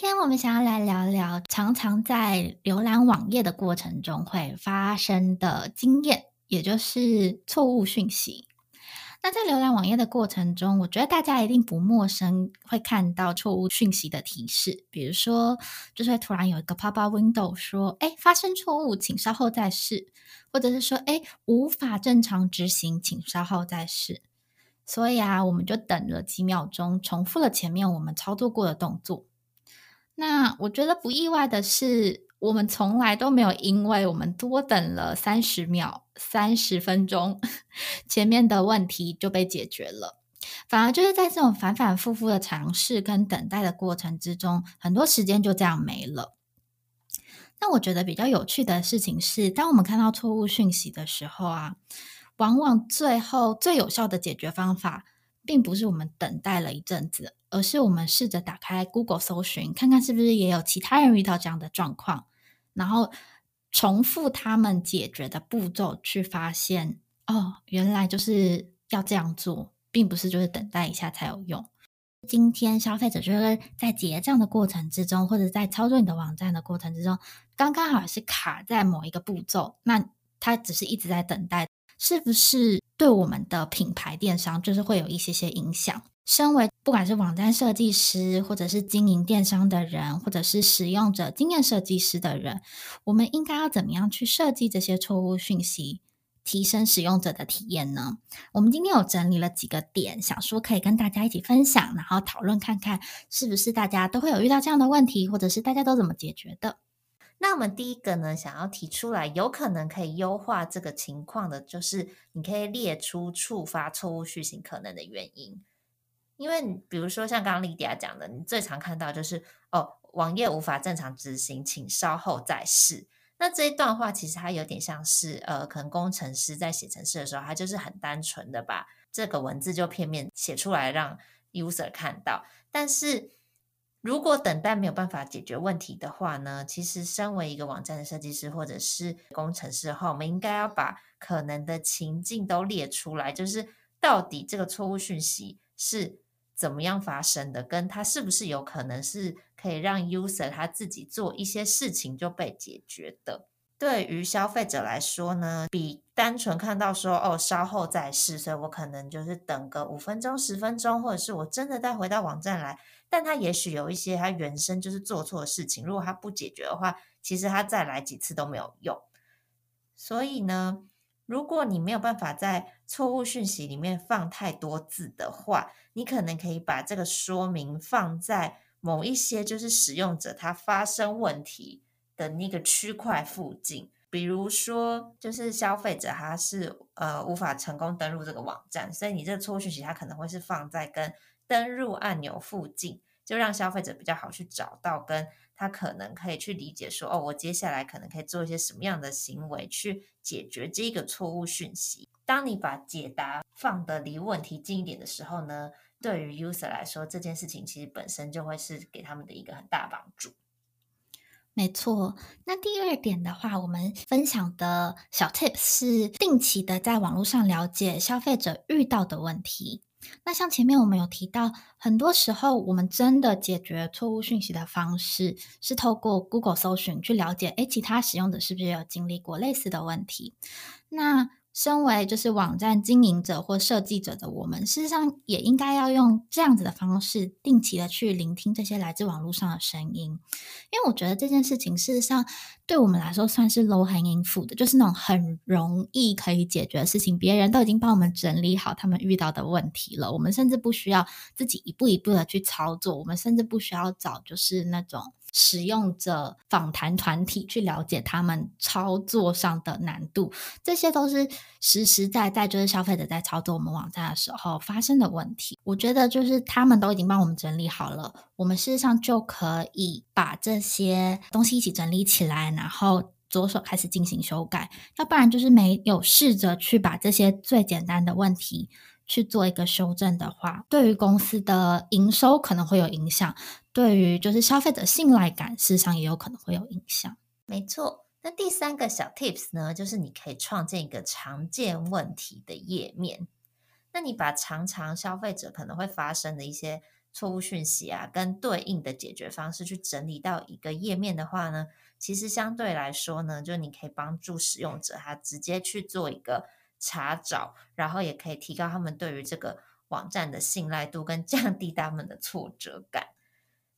今天我们想要来聊聊常常在浏览网页的过程中会发生的经验，也就是错误讯息。那在浏览网页的过程中，我觉得大家一定不陌生，会看到错误讯息的提示，比如说，就是会突然有一个 pop-up window 说：“哎，发生错误，请稍后再试。”或者是说：“哎，无法正常执行，请稍后再试。”所以啊，我们就等了几秒钟，重复了前面我们操作过的动作。那我觉得不意外的是，我们从来都没有因为我们多等了三十秒、三十分钟，前面的问题就被解决了。反而就是在这种反反复复的尝试跟等待的过程之中，很多时间就这样没了。那我觉得比较有趣的事情是，当我们看到错误讯息的时候啊，往往最后最有效的解决方法，并不是我们等待了一阵子，而是我们试着打开 Google 搜寻，看看是不是也有其他人遇到这样的状况。然后重复他们解决的步骤，去发现哦，原来就是要这样做，并不是就是等待一下才有用。今天消费者就是在结账的过程之中，或者在操作你的网站的过程之中，刚刚好是卡在某一个步骤，那他只是一直在等待，是不是对我们的品牌电商就是会有一些些影响？身为不管是网站设计师，或者是经营电商的人，或者是使用者经验设计师的人，我们应该要怎么样去设计这些错误讯息，提升使用者的体验呢？我们今天有整理了几个点，想说可以跟大家一起分享，然后讨论看看是不是大家都会有遇到这样的问题，或者是大家都怎么解决的。那我们第一个呢，想要提出来，有可能可以优化这个情况的，就是你可以列出触发错误讯息可能的原因。因为，比如说像刚刚莉迪亚讲的，你最常看到就是哦，网页无法正常执行，请稍后再试。那这一段话其实它有点像是呃，可能工程师在写程式的时候，他就是很单纯的把这个文字就片面写出来让 user 看到。但是如果等待没有办法解决问题的话呢，其实身为一个网站的设计师或者是工程师的话，我们应该要把可能的情境都列出来，就是到底这个错误讯息是。怎么样发生的？跟他是不是有可能是可以让 user 他自己做一些事情就被解决的？对于消费者来说呢，比单纯看到说哦，稍后再试，所以我可能就是等个五分钟、十分钟，或者是我真的再回到网站来，但他也许有一些他原生就是做错的事情，如果他不解决的话，其实他再来几次都没有用。所以呢，如果你没有办法在错误讯息里面放太多字的话，你可能可以把这个说明放在某一些就是使用者他发生问题的那个区块附近，比如说就是消费者他是呃无法成功登录这个网站，所以你这个错误讯息它可能会是放在跟登录按钮附近，就让消费者比较好去找到跟。他可能可以去理解说，哦，我接下来可能可以做一些什么样的行为去解决这个错误讯息。当你把解答放得离问题近一点的时候呢，对于 user 来说，这件事情其实本身就会是给他们的一个很大帮助。没错。那第二点的话，我们分享的小 tips 是定期的在网络上了解消费者遇到的问题。那像前面我们有提到，很多时候我们真的解决错误讯息的方式是透过 Google 搜寻去了解，诶，其他使用者是不是也有经历过类似的问题？那身为就是网站经营者或设计者的我们，事实上也应该要用这样子的方式，定期的去聆听这些来自网络上的声音，因为我觉得这件事情事实上对我们来说算是 low hanging for 的，就是那种很容易可以解决的事情，别人都已经帮我们整理好他们遇到的问题了，我们甚至不需要自己一步一步的去操作，我们甚至不需要找就是那种。使用者访谈团体去了解他们操作上的难度，这些都是实实在在就是消费者在操作我们网站的时候发生的问题。我觉得就是他们都已经帮我们整理好了，我们事实上就可以把这些东西一起整理起来，然后着手开始进行修改。要不然就是没有试着去把这些最简单的问题。去做一个修正的话，对于公司的营收可能会有影响，对于就是消费者信赖感，事实上也有可能会有影响。没错，那第三个小 tips 呢，就是你可以创建一个常见问题的页面。那你把常常消费者可能会发生的一些错误讯息啊，跟对应的解决方式去整理到一个页面的话呢，其实相对来说呢，就你可以帮助使用者他直接去做一个查找，然后也可以提高他们对于这个网站的信赖度，跟降低他们的挫折感。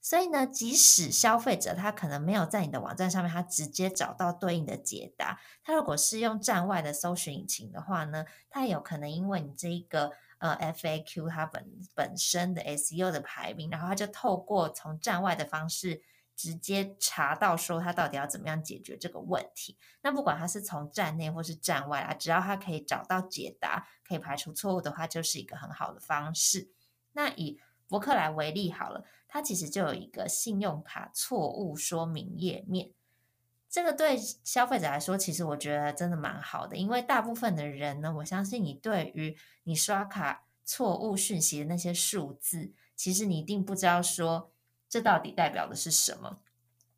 所以呢，即使消费者他可能没有在你的网站上面，他直接找到对应的解答，他如果是用站外的搜寻引擎的话呢，他也有可能因为你这一个呃 FAQ 它本本身的 SEO 的排名，然后他就透过从站外的方式直接查到说他到底要怎么样解决这个问题。那不管他是从站内或是站外啊，只要他可以找到解答，可以排除错误的话，就是一个很好的方式。那以博客来为例好了。它其实就有一个信用卡错误说明页面，这个对消费者来说，其实我觉得真的蛮好的，因为大部分的人呢，我相信你对于你刷卡错误讯息的那些数字，其实你一定不知道说这到底代表的是什么。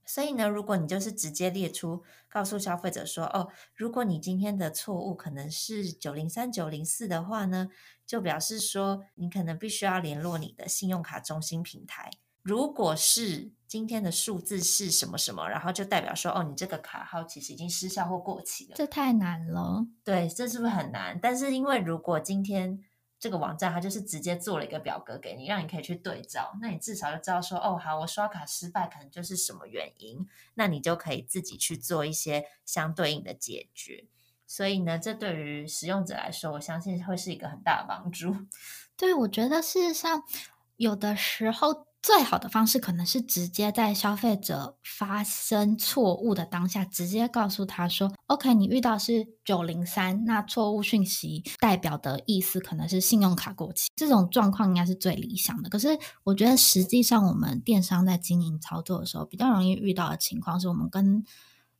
所以呢，如果你就是直接列出，告诉消费者说，哦，如果你今天的错误可能是九零三九零四的话呢，就表示说你可能必须要联络你的信用卡中心平台。如果是今天的数字是什么什么，然后就代表说，哦，你这个卡号其实已经失效或过期了。这太难了。对，这是不是很难？但是因为如果今天这个网站它就是直接做了一个表格给你，让你可以去对照，那你至少就知道说，哦，好，我刷卡失败可能就是什么原因，那你就可以自己去做一些相对应的解决。所以呢，这对于使用者来说，我相信会是一个很大的帮助。对，我觉得事实上有的时候。最好的方式可能是直接在消费者发生错误的当下，直接告诉他说：“OK，你遇到是九零三，那错误讯息代表的意思可能是信用卡过期。这种状况应该是最理想的。可是，我觉得实际上我们电商在经营操作的时候，比较容易遇到的情况是我们跟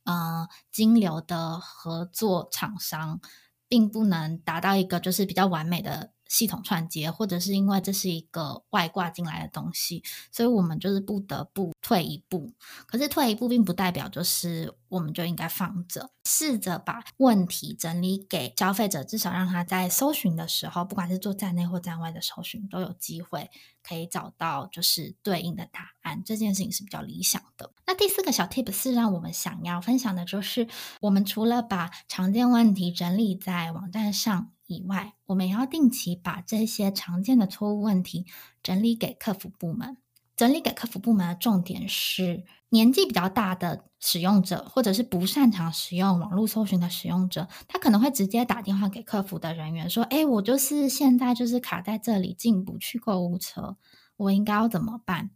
呃金流的合作厂商，并不能达到一个就是比较完美的。”系统串接，或者是因为这是一个外挂进来的东西，所以我们就是不得不退一步。可是退一步并不代表就是我们就应该放着，试着把问题整理给消费者，至少让他在搜寻的时候，不管是做站内或站外的搜寻，都有机会可以找到就是对应的答案。这件事情是比较理想的。那第四个小 tip 是让我们想要分享的就是，我们除了把常见问题整理在网站上。以外，我们也要定期把这些常见的错误问题整理给客服部门。整理给客服部门的重点是，年纪比较大的使用者，或者是不擅长使用网络搜寻的使用者，他可能会直接打电话给客服的人员说：“诶，我就是现在就是卡在这里，进不去购物车，我应该要怎么办？”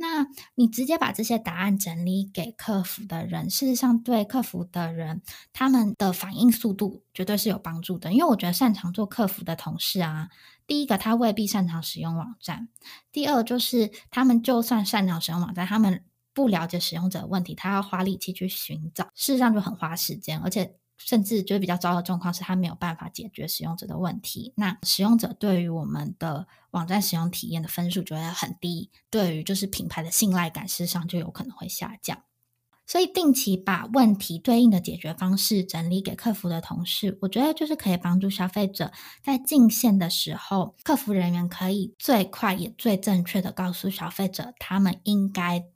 那你直接把这些答案整理给客服的人，事实上对客服的人他们的反应速度绝对是有帮助的。因为我觉得擅长做客服的同事啊，第一个他未必擅长使用网站，第二就是他们就算擅长使用网站，他们不了解使用者问题，他要花力气去寻找，事实上就很花时间，而且。甚至就是比较糟的状况是，他没有办法解决使用者的问题。那使用者对于我们的网站使用体验的分数就会很低，对于就是品牌的信赖感，事实上就有可能会下降。所以定期把问题对应的解决方式整理给客服的同事，我觉得就是可以帮助消费者在进线的时候，客服人员可以最快也最正确的告诉消费者他们应该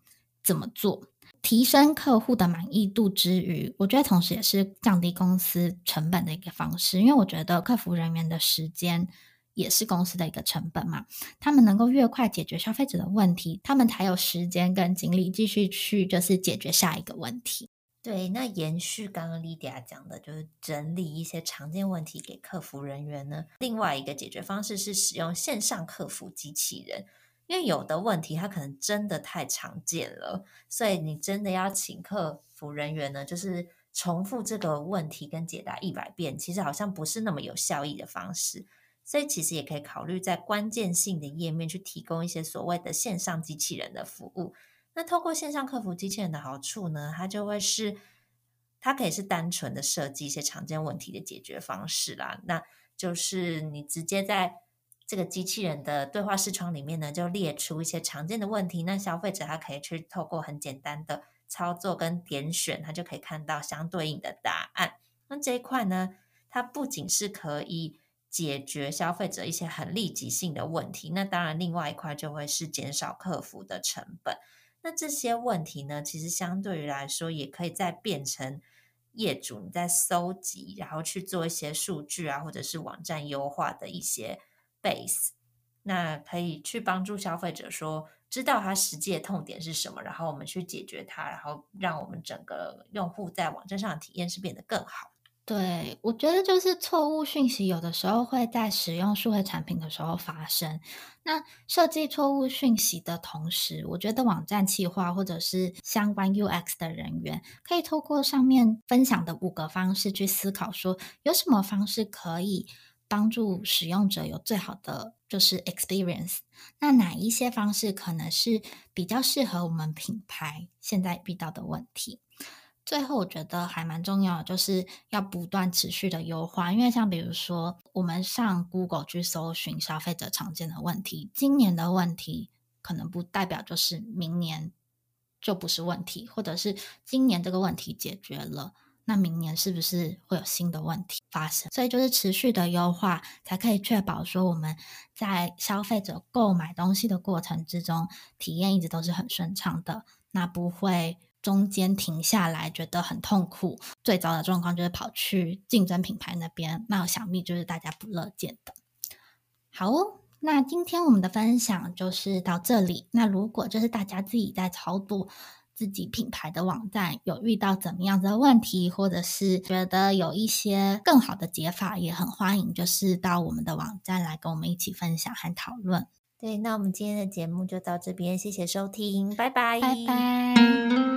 怎么做。提升客户的满意度之余，我觉得同时也是降低公司成本的一个方式。因为我觉得客服人员的时间也是公司的一个成本嘛。他们能够越快解决消费者的问题，他们才有时间跟精力继续去就是解决下一个问题。对，那延续刚刚 Lydia 讲的，就是整理一些常见问题给客服人员呢。另外一个解决方式是使用线上客服机器人。因为有的问题它可能真的太常见了，所以你真的要请客服人员呢，就是重复这个问题跟解答一百遍，其实好像不是那么有效益的方式。所以其实也可以考虑在关键性的页面去提供一些所谓的线上机器人的服务。那透过线上客服机器人的好处呢，它就会是它可以是单纯的设计一些常见问题的解决方式啦。那就是你直接在这个机器人的对话视窗里面呢，就列出一些常见的问题。那消费者他可以去透过很简单的操作跟点选，他就可以看到相对应的答案。那这一块呢，它不仅是可以解决消费者一些很立即性的问题。那当然，另外一块就会是减少客服的成本。那这些问题呢，其实相对于来说，也可以再变成业主你在搜集，然后去做一些数据啊，或者是网站优化的一些 base。那可以去帮助消费者说，知道他实际的痛点是什么，然后我们去解决它，然后让我们整个用户在网站上的体验是变得更好。对，我觉得就是错误讯息有的时候会在使用数位产品的时候发生。那设计错误讯息的同时，我觉得网站企划或者是相关 UX 的人员可以透过上面分享的五个方式去思考，说有什么方式可以帮助使用者有最好的就是 experience。那哪一些方式可能是比较适合我们品牌现在遇到的问题？最后，我觉得还蛮重要的，就是要不断持续的优化。因为像比如说，我们上 Google 去搜寻消费者常见的问题，今年的问题可能不代表就是明年就不是问题，或者是今年这个问题解决了，那明年是不是会有新的问题发生？所以就是持续的优化，才可以确保说我们在消费者购买东西的过程之中，体验一直都是很顺畅的，那不会。中间停下来觉得很痛苦，最糟的状况就是跑去竞争品牌那边，那想必就是大家不乐见的。好哦，那今天我们的分享就是到这里。那如果就是大家自己在操作自己品牌的网站，有遇到怎么样的问题，或者是觉得有一些更好的解法，也很欢迎就是到我们的网站来跟我们一起分享和讨论。对，那我们今天的节目就到这边，谢谢收听，拜拜，拜拜。